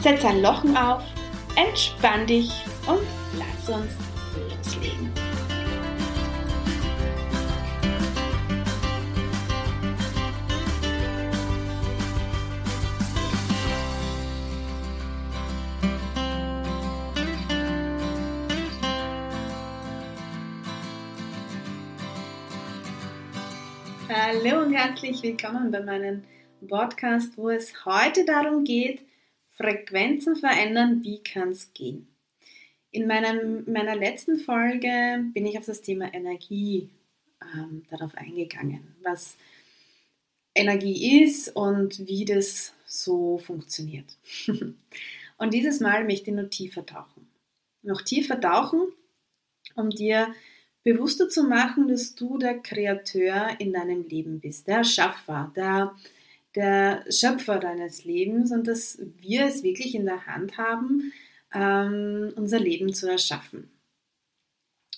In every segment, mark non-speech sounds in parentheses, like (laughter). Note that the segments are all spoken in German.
Setz ein Lochen auf, entspann dich und lass uns loslegen. Hallo und herzlich willkommen bei meinem Podcast, wo es heute darum geht, Frequenzen verändern, wie kann es gehen? In meinem, meiner letzten Folge bin ich auf das Thema Energie ähm, darauf eingegangen, was Energie ist und wie das so funktioniert. (laughs) und dieses Mal möchte ich noch tiefer tauchen. Noch tiefer tauchen, um dir bewusster zu machen, dass du der Kreateur in deinem Leben bist, der Schaffer, der, der Schöpfer deines Lebens und dass wir es wirklich in der Hand haben, ähm, unser Leben zu erschaffen.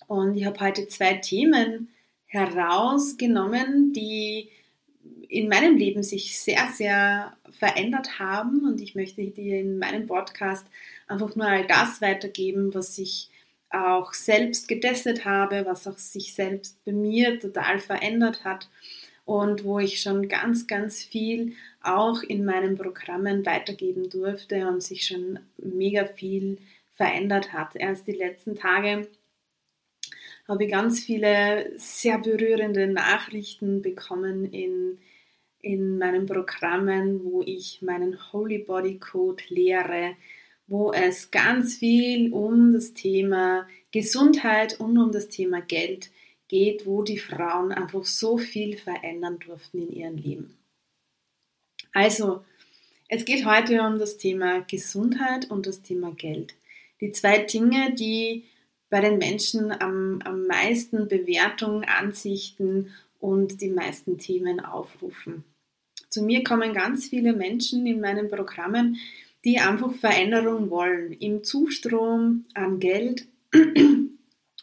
Und ich habe heute zwei Themen herausgenommen, die in meinem Leben sich sehr, sehr verändert haben und ich möchte dir in meinem Podcast einfach nur all das weitergeben, was ich auch selbst getestet habe, was auch sich selbst bei mir total verändert hat und wo ich schon ganz, ganz viel auch in meinen Programmen weitergeben durfte und sich schon mega viel verändert hat. Erst die letzten Tage habe ich ganz viele sehr berührende Nachrichten bekommen in, in meinen Programmen, wo ich meinen Holy Body Code lehre, wo es ganz viel um das Thema Gesundheit und um das Thema Geld geht, wo die Frauen einfach so viel verändern durften in ihrem Leben. Also, es geht heute um das Thema Gesundheit und das Thema Geld. Die zwei Dinge, die bei den Menschen am, am meisten Bewertung, Ansichten und die meisten Themen aufrufen. Zu mir kommen ganz viele Menschen in meinen Programmen, die einfach Veränderung wollen im Zustrom an Geld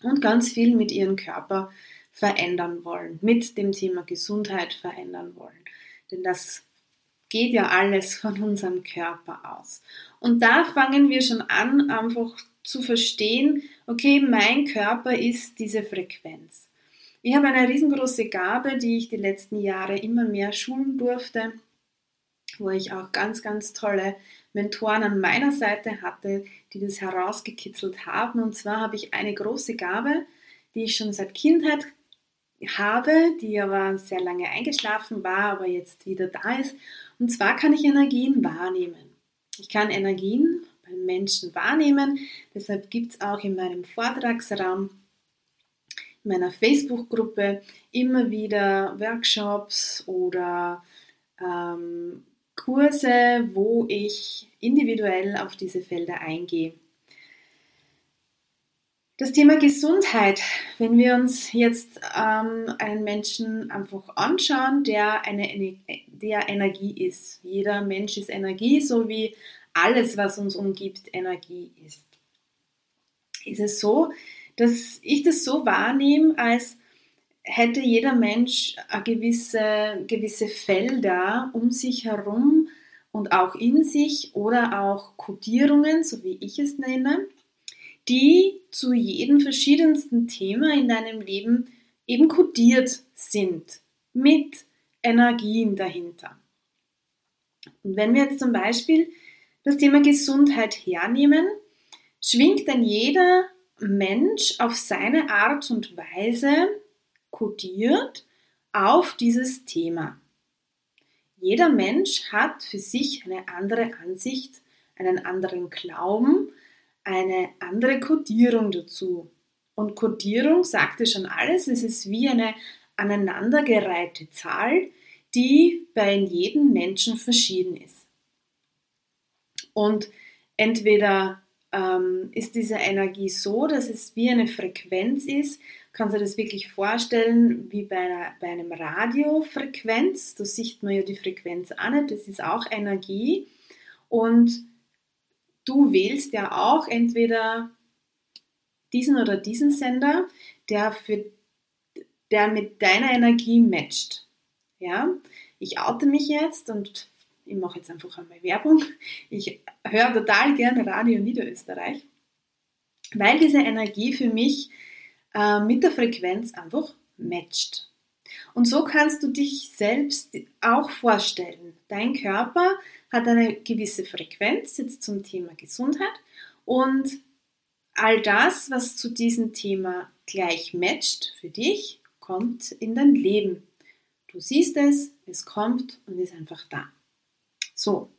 und ganz viel mit ihrem Körper verändern wollen, mit dem Thema Gesundheit verändern wollen. Denn das geht ja alles von unserem Körper aus. Und da fangen wir schon an, einfach zu verstehen, okay, mein Körper ist diese Frequenz. Ich habe eine riesengroße Gabe, die ich die letzten Jahre immer mehr schulen durfte, wo ich auch ganz, ganz tolle Mentoren an meiner Seite hatte, die das herausgekitzelt haben. Und zwar habe ich eine große Gabe, die ich schon seit Kindheit habe, die aber sehr lange eingeschlafen war, aber jetzt wieder da ist. Und zwar kann ich Energien wahrnehmen. Ich kann Energien bei Menschen wahrnehmen. Deshalb gibt es auch in meinem Vortragsraum, in meiner Facebook-Gruppe immer wieder Workshops oder ähm, Kurse, wo ich individuell auf diese Felder eingehe. Das Thema Gesundheit, wenn wir uns jetzt ähm, einen Menschen einfach anschauen, der eine der Energie ist. Jeder Mensch ist Energie, so wie alles, was uns umgibt, Energie ist. Ist es so, dass ich das so wahrnehme, als hätte jeder Mensch gewisse, gewisse Felder um sich herum und auch in sich oder auch Kodierungen, so wie ich es nenne, die zu jedem verschiedensten Thema in deinem Leben eben kodiert sind mit Energien dahinter. Und wenn wir jetzt zum Beispiel das Thema Gesundheit hernehmen, schwingt dann jeder Mensch auf seine Art und Weise kodiert auf dieses Thema. Jeder Mensch hat für sich eine andere Ansicht, einen anderen Glauben, eine andere Kodierung dazu. Und Kodierung sagte schon alles, es ist wie eine aneinandergereihte Zahl, die bei jedem Menschen verschieden ist. Und entweder ähm, ist diese Energie so, dass es wie eine Frequenz ist, kannst du das wirklich vorstellen wie bei, einer, bei einem Radiofrequenz, da sieht man ja die Frequenz an, das ist auch Energie und du wählst ja auch entweder diesen oder diesen Sender, der, für, der mit deiner Energie matcht. Ja? Ich oute mich jetzt und ich mache jetzt einfach einmal Werbung. Ich höre total gerne Radio Niederösterreich, weil diese Energie für mich äh, mit der Frequenz einfach matcht. Und so kannst du dich selbst auch vorstellen. Dein Körper hat eine gewisse Frequenz jetzt zum Thema Gesundheit und all das, was zu diesem Thema gleich matcht für dich, kommt in dein Leben. Du siehst es, es kommt und ist einfach da. So,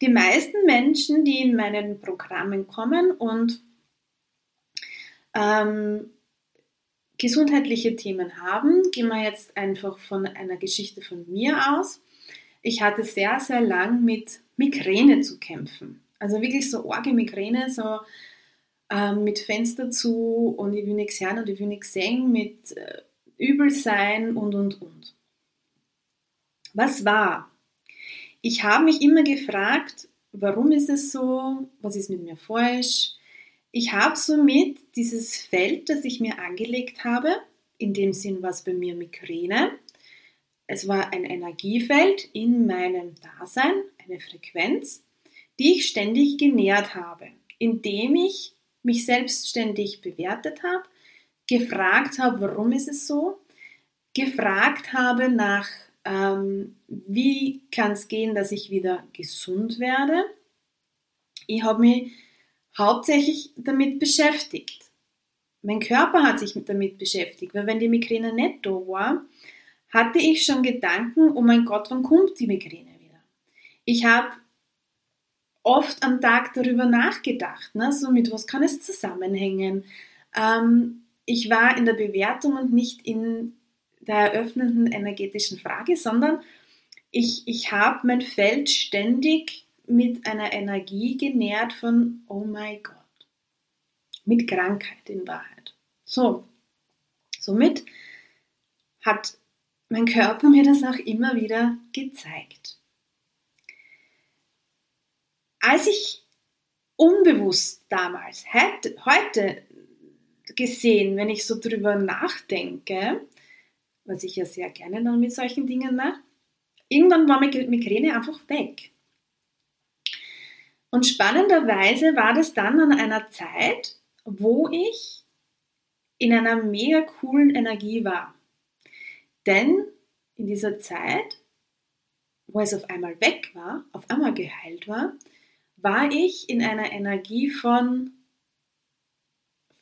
die meisten Menschen, die in meinen Programmen kommen und ähm, gesundheitliche Themen haben, gehen wir jetzt einfach von einer Geschichte von mir aus. Ich hatte sehr, sehr lang mit Migräne zu kämpfen. Also wirklich so orge Migräne, so ähm, mit Fenster zu und ich will nichts hören und ich will nichts sehen, mit äh, Übelsein und, und, und. Was war? Ich habe mich immer gefragt, warum ist es so? Was ist mit mir falsch? Ich habe somit dieses Feld, das ich mir angelegt habe, in dem Sinn war es bei mir Migräne. Es war ein Energiefeld in meinem Dasein, eine Frequenz, die ich ständig genährt habe, indem ich mich selbstständig bewertet habe, gefragt habe, warum ist es so, gefragt habe nach, ähm, wie kann es gehen, dass ich wieder gesund werde. Ich habe mich hauptsächlich damit beschäftigt. Mein Körper hat sich damit beschäftigt, weil wenn die Migräne nicht da war, hatte ich schon Gedanken, oh mein Gott, wann kommt die Migräne wieder? Ich habe oft am Tag darüber nachgedacht, ne? so mit was kann es zusammenhängen. Ähm, ich war in der Bewertung und nicht in der eröffnenden energetischen Frage, sondern ich, ich habe mein Feld ständig mit einer Energie genährt von, oh mein Gott, mit Krankheit in Wahrheit. So, somit hat mein Körper mir das auch immer wieder gezeigt. Als ich unbewusst damals, heute gesehen, wenn ich so drüber nachdenke, was ich ja sehr gerne dann mit solchen Dingen mache, irgendwann war Migräne einfach weg. Und spannenderweise war das dann an einer Zeit, wo ich in einer mega coolen Energie war. Denn in dieser Zeit, wo es auf einmal weg war, auf einmal geheilt war, war ich in einer Energie von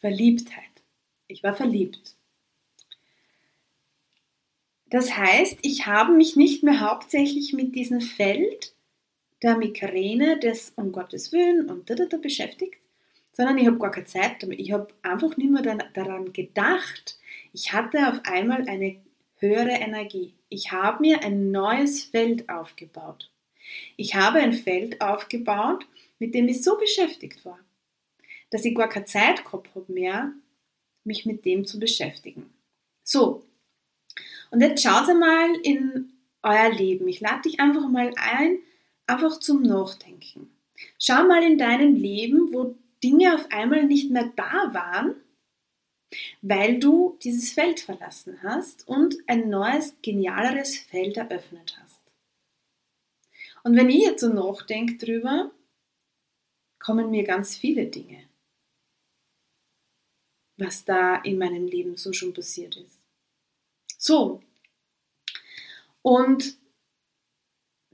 Verliebtheit. Ich war verliebt. Das heißt, ich habe mich nicht mehr hauptsächlich mit diesem Feld der Migräne des um Gottes Willen und da, da, da beschäftigt, sondern ich habe gar keine Zeit damit. Ich habe einfach nicht mehr daran gedacht. Ich hatte auf einmal eine höhere Energie. Ich habe mir ein neues Feld aufgebaut. Ich habe ein Feld aufgebaut, mit dem ich so beschäftigt war, dass ich gar keine Zeit gehabt habe mehr, mich mit dem zu beschäftigen. So, und jetzt schaut einmal in euer Leben. Ich lade dich einfach mal ein, einfach zum Nachdenken. Schau mal in deinem Leben, wo Dinge auf einmal nicht mehr da waren, weil du dieses Feld verlassen hast und ein neues, genialeres Feld eröffnet hast. Und wenn ich jetzt so nachdenke drüber, kommen mir ganz viele Dinge, was da in meinem Leben so schon passiert ist. So. Und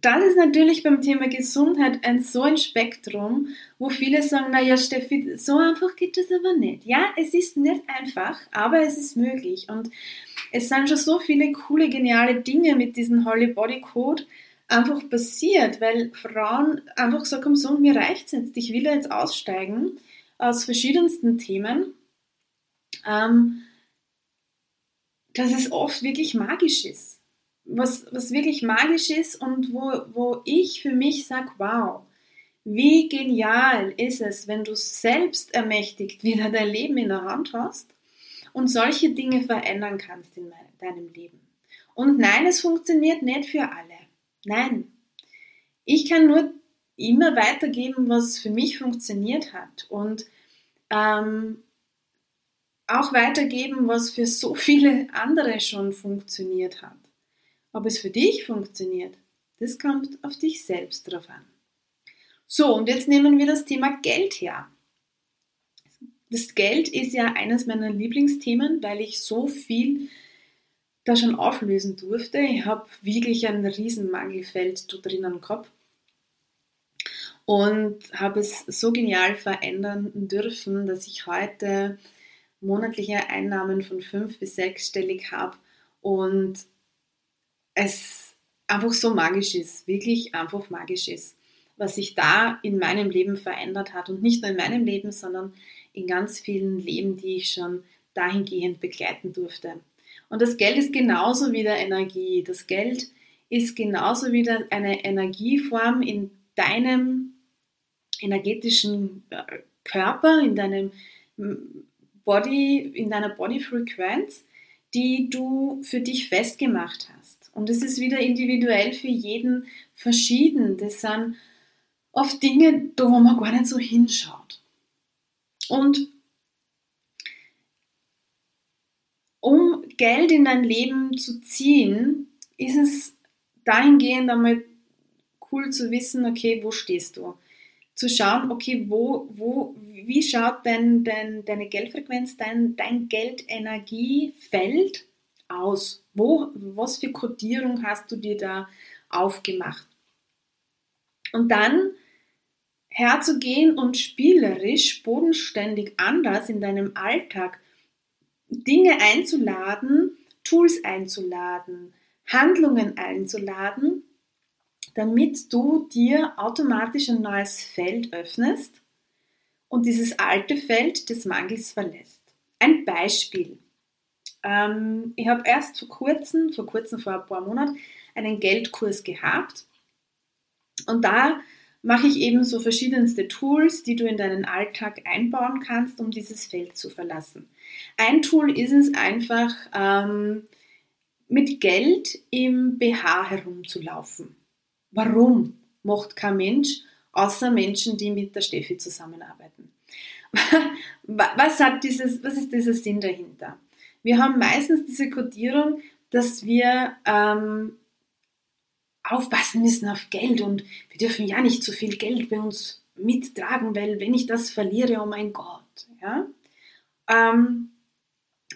das ist natürlich beim Thema Gesundheit ein so ein Spektrum, wo viele sagen, naja Steffi, so einfach geht das aber nicht. Ja, es ist nicht einfach, aber es ist möglich. Und es sind schon so viele coole, geniale Dinge mit diesem Holy Body Code einfach passiert, weil Frauen einfach haben, so, mir reicht jetzt, ich will jetzt aussteigen aus verschiedensten Themen. Ähm, dass es oft wirklich magisch ist was, was wirklich magisch ist und wo, wo ich für mich sage, wow, wie genial ist es, wenn du selbst ermächtigt wieder dein Leben in der Hand hast und solche Dinge verändern kannst in deinem Leben. Und nein, es funktioniert nicht für alle. Nein. Ich kann nur immer weitergeben, was für mich funktioniert hat und ähm, auch weitergeben, was für so viele andere schon funktioniert hat. Ob es für dich funktioniert, das kommt auf dich selbst drauf an. So, und jetzt nehmen wir das Thema Geld her. Das Geld ist ja eines meiner Lieblingsthemen, weil ich so viel da schon auflösen durfte. Ich habe wirklich ein Riesenmangelfeld da drinnen gehabt und habe es so genial verändern dürfen, dass ich heute monatliche Einnahmen von fünf bis sechsstellig habe und es einfach so magisch ist, wirklich einfach magisch ist, was sich da in meinem Leben verändert hat und nicht nur in meinem Leben, sondern in ganz vielen Leben, die ich schon dahingehend begleiten durfte. Und das Geld ist genauso wieder Energie. Das Geld ist genauso wieder eine Energieform in deinem energetischen äh, Körper, in deinem Body, in deiner Bodyfrequenz, die du für dich festgemacht hast. Und es ist wieder individuell für jeden verschieden. Das sind oft Dinge, wo man gar nicht so hinschaut. Und um Geld in dein Leben zu ziehen, ist es dahingehend einmal cool zu wissen, okay, wo stehst du? Zu schauen, okay, wo, wo, wie schaut denn, denn deine Geldfrequenz, dein, dein Geldenergiefeld aus? Wo, was für Kodierung hast du dir da aufgemacht? Und dann herzugehen und spielerisch, bodenständig anders in deinem Alltag Dinge einzuladen, Tools einzuladen, Handlungen einzuladen, damit du dir automatisch ein neues Feld öffnest und dieses alte Feld des Mangels verlässt. Ein Beispiel. Ähm, ich habe erst vor kurzem, vor kurzem, vor ein paar Monaten, einen Geldkurs gehabt. Und da mache ich eben so verschiedenste Tools, die du in deinen Alltag einbauen kannst, um dieses Feld zu verlassen. Ein Tool ist es einfach, ähm, mit Geld im BH herumzulaufen. Warum macht kein Mensch, außer Menschen, die mit der Steffi zusammenarbeiten? (laughs) was, hat dieses, was ist dieser Sinn dahinter? Wir haben meistens diese Kodierung, dass wir ähm, aufpassen müssen auf Geld und wir dürfen ja nicht zu viel Geld bei uns mittragen, weil wenn ich das verliere, oh mein Gott, ja. Ähm,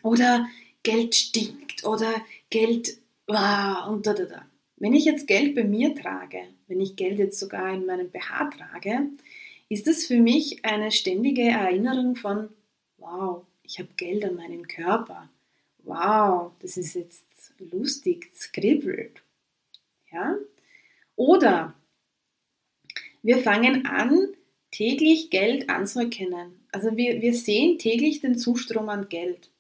oder Geld stinkt oder Geld wow, und da, da, da. Wenn ich jetzt Geld bei mir trage, wenn ich Geld jetzt sogar in meinem BH trage, ist das für mich eine ständige Erinnerung von, wow, ich habe Geld an meinem Körper wow, das ist jetzt lustig, skribbelt. Ja? Oder wir fangen an, täglich Geld anzuerkennen. Also wir, wir sehen täglich den Zustrom an Geld.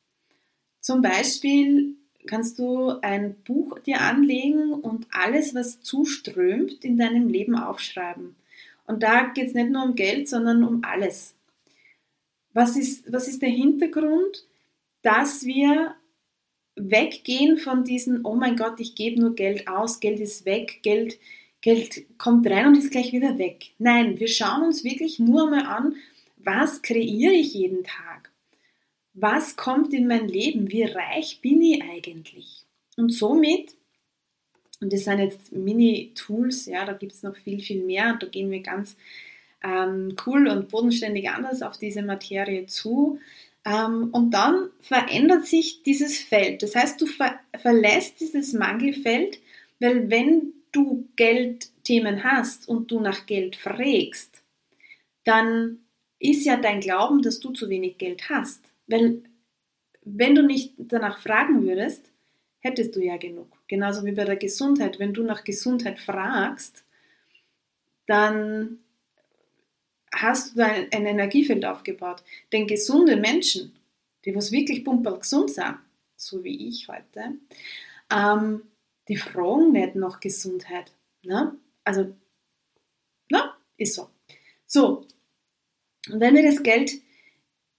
Zum Beispiel kannst du ein Buch dir anlegen und alles, was zuströmt, in deinem Leben aufschreiben. Und da geht es nicht nur um Geld, sondern um alles. Was ist, was ist der Hintergrund, dass wir weggehen von diesen, oh mein Gott, ich gebe nur Geld aus, Geld ist weg, Geld, Geld kommt rein und ist gleich wieder weg. Nein, wir schauen uns wirklich nur mal an, was kreiere ich jeden Tag? Was kommt in mein Leben? Wie reich bin ich eigentlich? Und somit, und das sind jetzt Mini-Tools, ja, da gibt es noch viel, viel mehr da gehen wir ganz ähm, cool und bodenständig anders auf diese Materie zu. Ähm, und dann verändert sich dieses Feld. Das heißt, du ver verlässt dieses Mangelfeld, weil wenn du Geldthemen hast und du nach Geld fragst, dann ist ja dein Glauben, dass du zu wenig Geld hast. Weil wenn du nicht danach fragen würdest, hättest du ja genug. Genauso wie bei der Gesundheit. Wenn du nach Gesundheit fragst, dann hast du ein, ein Energiefeld aufgebaut. Denn gesunde Menschen, die was wirklich pumperl gesund sind, so wie ich heute, ähm, die fragen nicht nach Gesundheit. Ne? Also, na, ist so. So, und wenn wir das Geld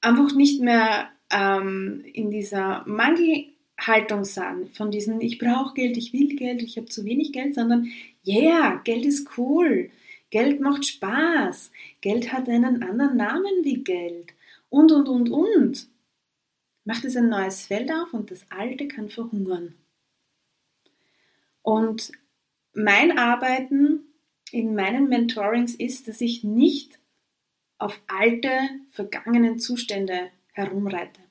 einfach nicht mehr ähm, in dieser Mangelhaltung sind, von diesen ich brauche Geld, ich will Geld, ich habe zu wenig Geld, sondern yeah, Geld ist cool, Geld macht Spaß, Geld hat einen anderen Namen wie Geld und und und und. Macht es ein neues Feld auf und das alte kann verhungern. Und mein Arbeiten in meinen Mentorings ist, dass ich nicht auf alte, vergangenen Zustände herumreite.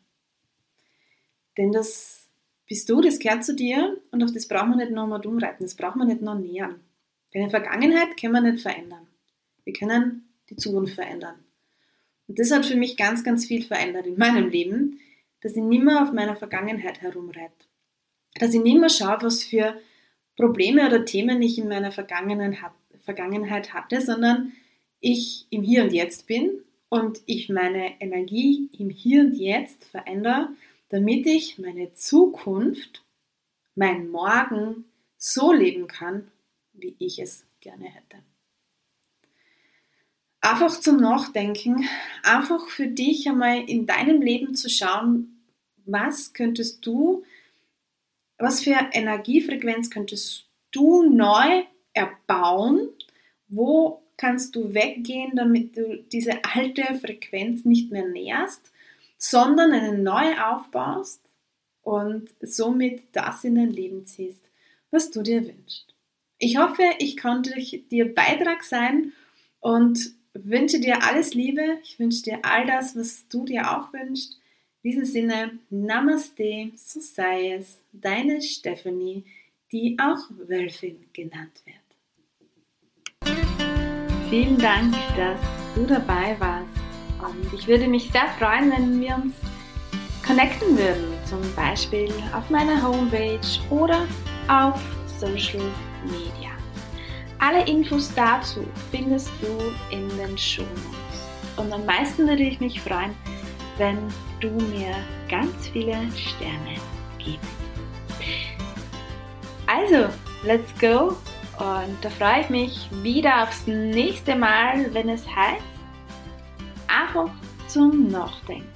Denn das bist du, das gehört zu dir und auf das braucht man nicht nochmal umreiten, das braucht man nicht noch nähern. Denn die Vergangenheit können wir nicht verändern. Wir können die Zukunft verändern. Und das hat für mich ganz, ganz viel verändert in meinem Leben, dass ich nicht mehr auf meiner Vergangenheit herumreite. Dass ich nicht mehr schaue, was für Probleme oder Themen ich in meiner Vergangenheit hatte, sondern ich im Hier und Jetzt bin und ich meine Energie im Hier und Jetzt verändere, damit ich meine Zukunft, mein Morgen so leben kann, wie ich es gerne hätte. Einfach zum Nachdenken, einfach für dich einmal in deinem Leben zu schauen, was könntest du, was für Energiefrequenz könntest du neu erbauen, wo kannst du weggehen, damit du diese alte Frequenz nicht mehr näherst, sondern eine neue aufbaust und somit das in dein Leben ziehst, was du dir wünschst. Ich hoffe, ich konnte dir Beitrag sein und wünsche dir alles Liebe. Ich wünsche dir all das, was du dir auch wünschst. In diesem Sinne, Namaste, so sei es, deine Stephanie, die auch Wölfin genannt wird. Vielen Dank, dass du dabei warst. Und ich würde mich sehr freuen, wenn wir uns connecten würden, zum Beispiel auf meiner Homepage oder auf Social Media. Alle Infos dazu findest du in den Show Notes. Und am meisten würde ich mich freuen, wenn du mir ganz viele Sterne gibst. Also, let's go und da freue ich mich wieder aufs nächste Mal, wenn es heißt, einfach zum Nachdenken.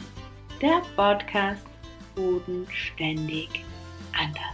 Der Podcast Bodenständig anders.